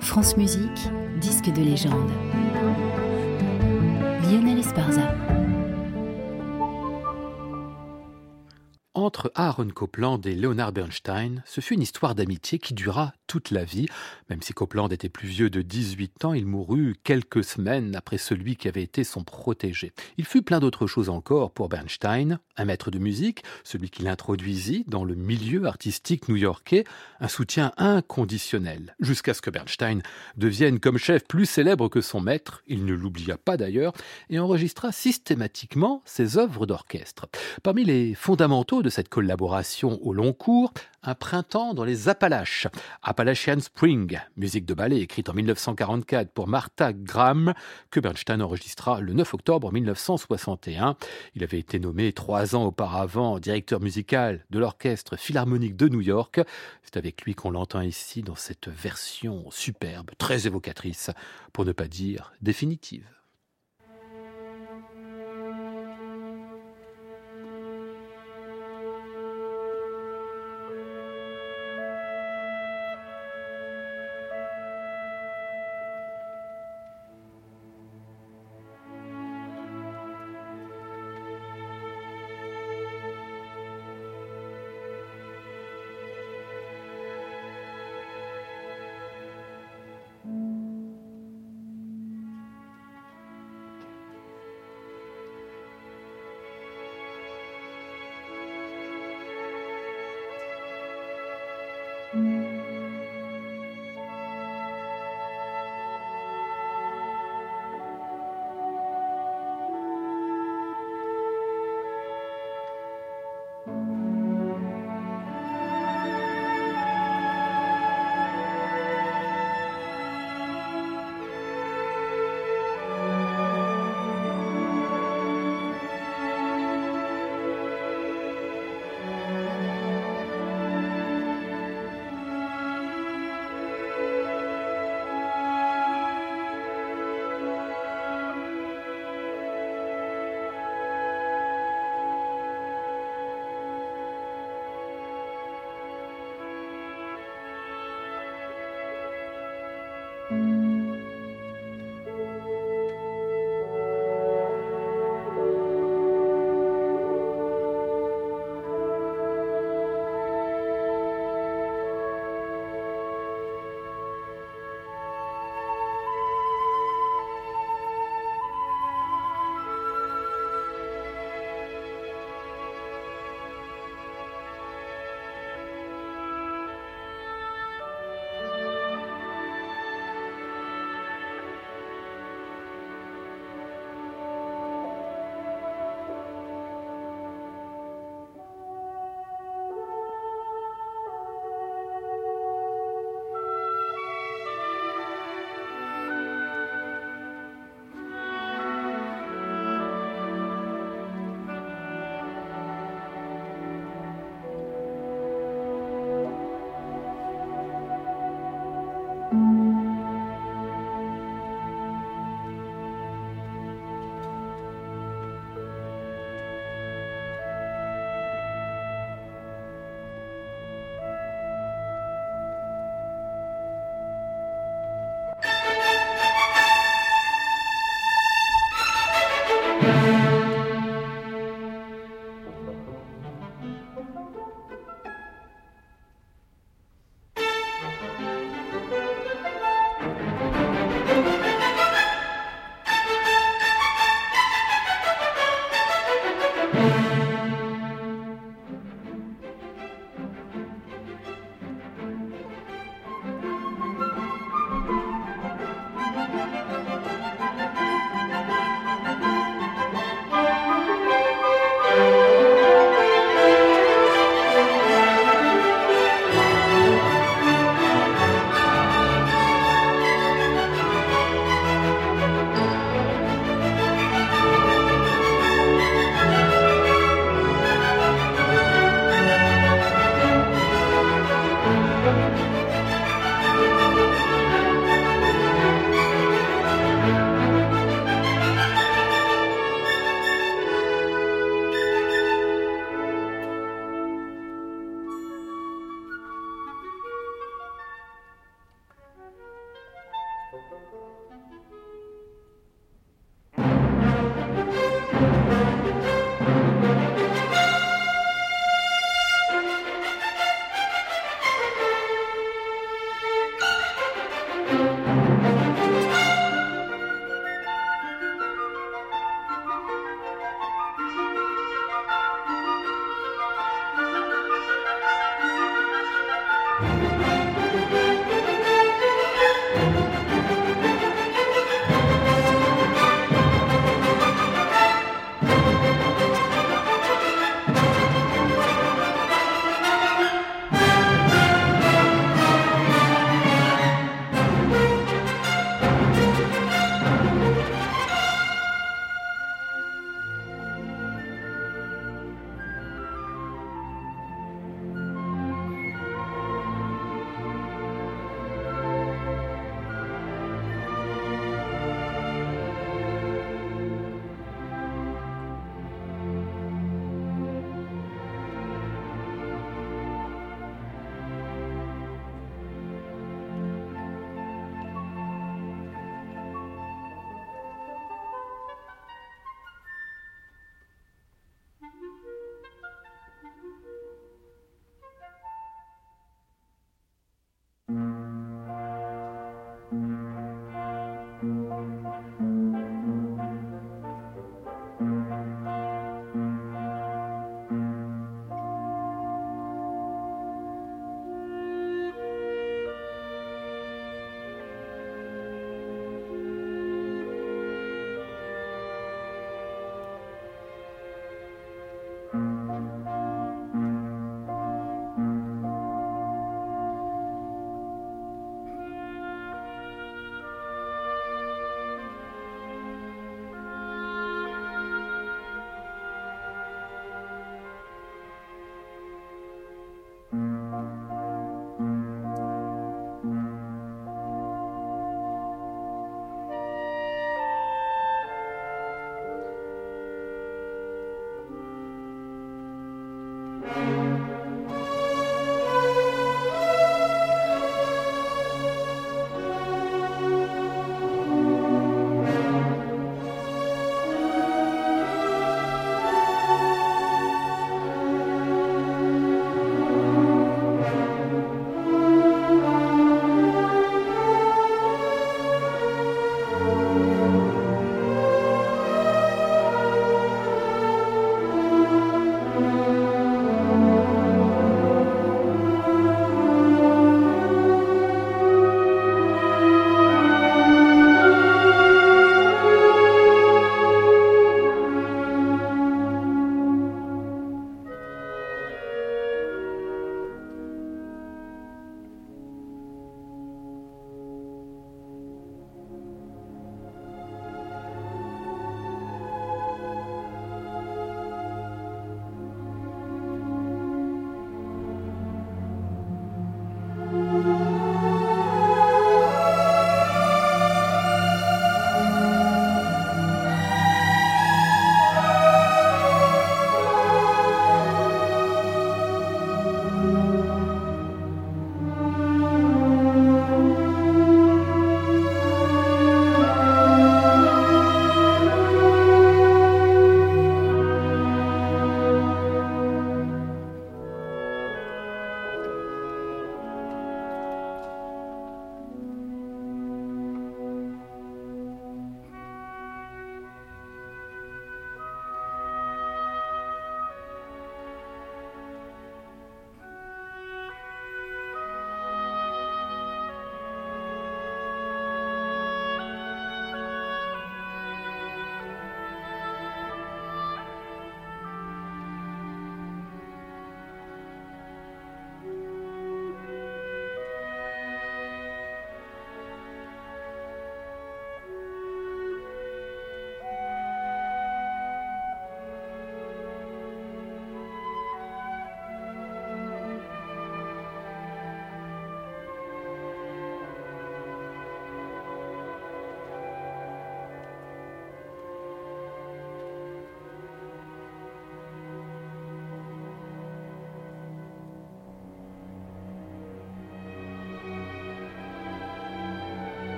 France Musique, disque de légende. Lionel Esparza. Entre Aaron Copland et Leonard Bernstein, ce fut une histoire d'amitié qui dura toute la vie. Même si Copland était plus vieux de 18 ans, il mourut quelques semaines après celui qui avait été son protégé. Il fut plein d'autres choses encore pour Bernstein, un maître de musique, celui qui l'introduisit dans le milieu artistique new-yorkais, un soutien inconditionnel, jusqu'à ce que Bernstein devienne comme chef plus célèbre que son maître, il ne l'oublia pas d'ailleurs, et enregistra systématiquement ses œuvres d'orchestre. Parmi les fondamentaux de cette collaboration au long cours, un printemps dans les Appalaches. Appalachian Spring, musique de ballet écrite en 1944 pour Martha Graham, que Bernstein enregistra le 9 octobre 1961. Il avait été nommé trois ans auparavant directeur musical de l'Orchestre Philharmonique de New York. C'est avec lui qu'on l'entend ici dans cette version superbe, très évocatrice, pour ne pas dire définitive.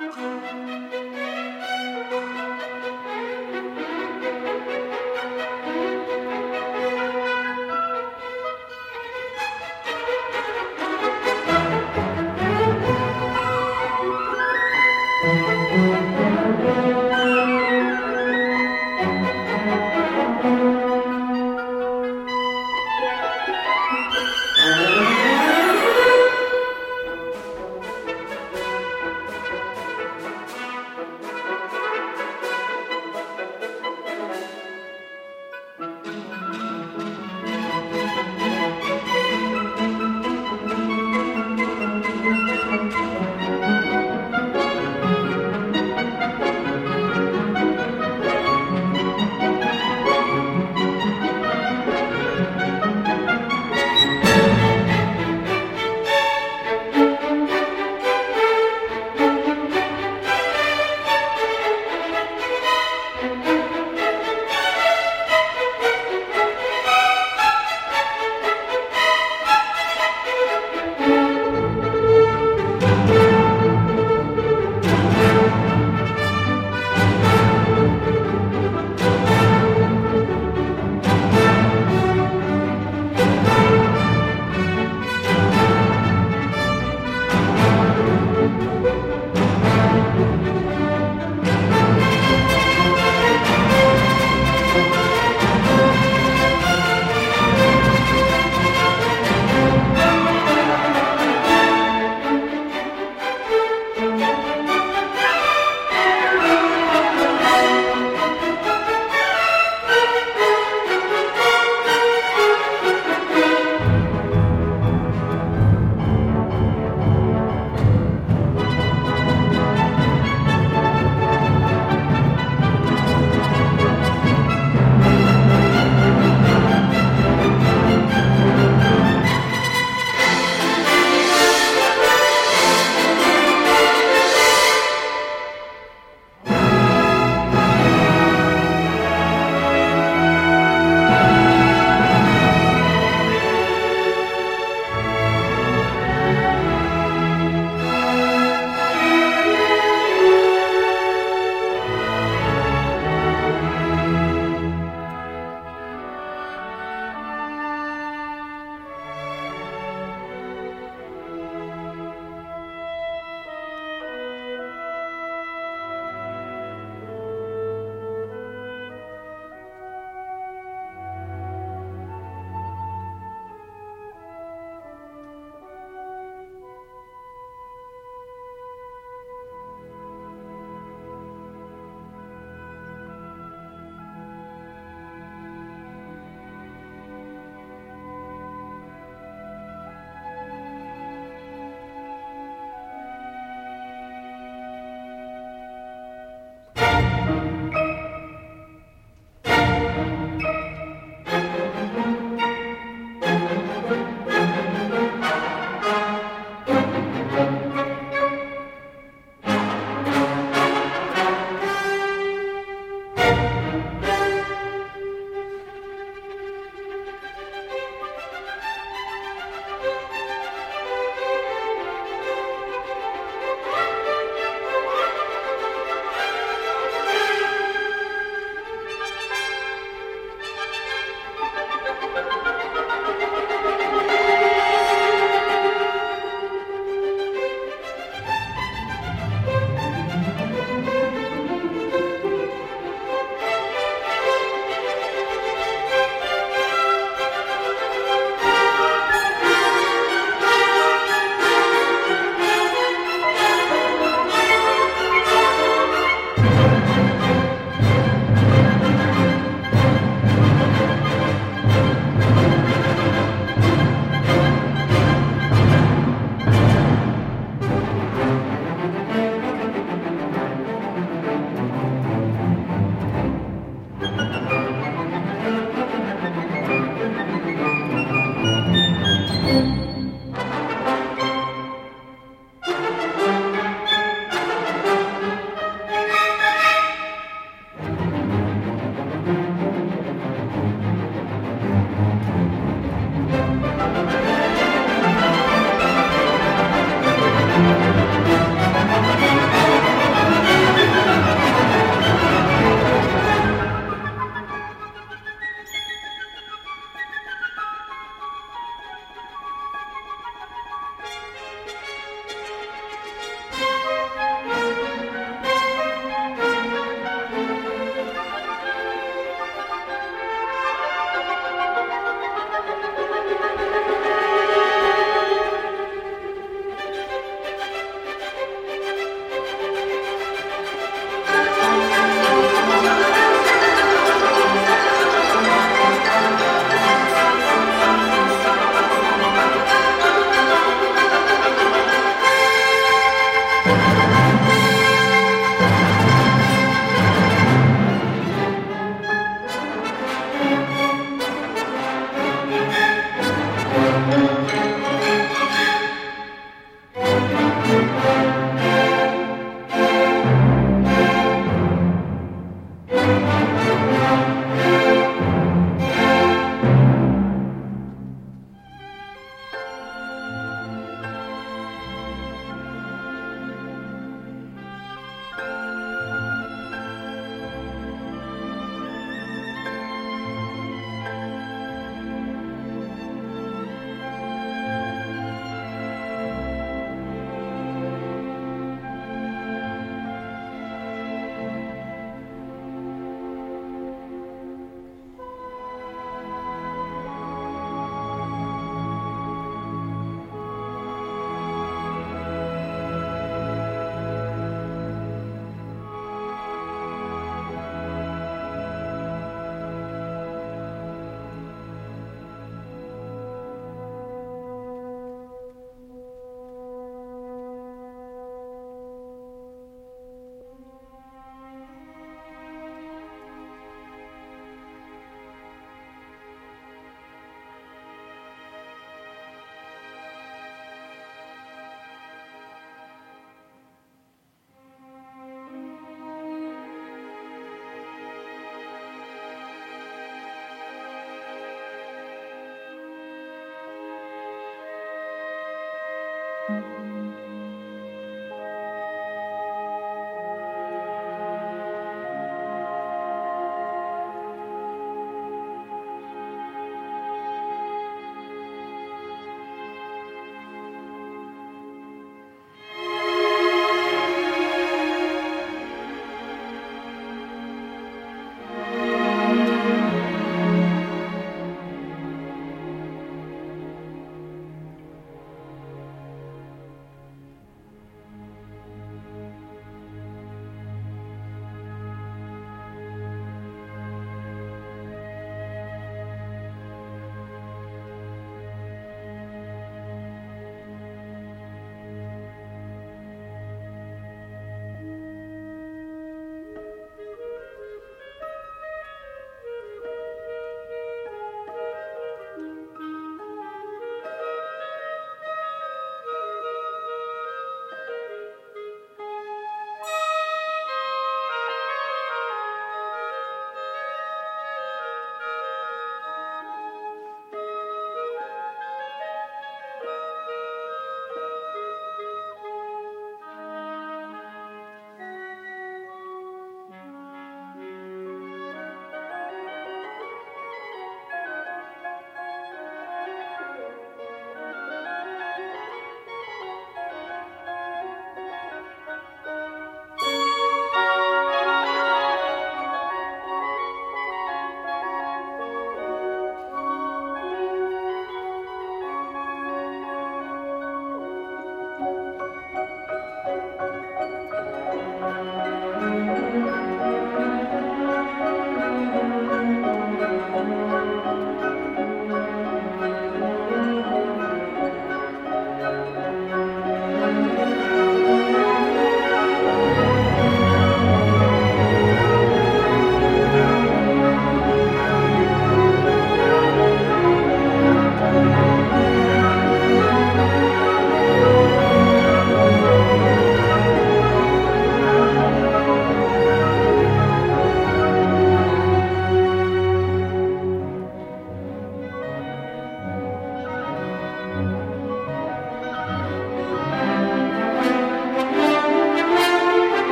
Thank you.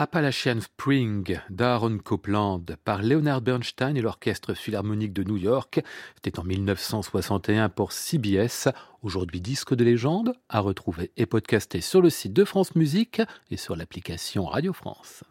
Appalachian Spring d'Aaron Copland par Leonard Bernstein et l'Orchestre Philharmonique de New York. C'était en 1961 pour CBS. Aujourd'hui disque de légende à retrouver et podcaster sur le site de France Musique et sur l'application Radio France.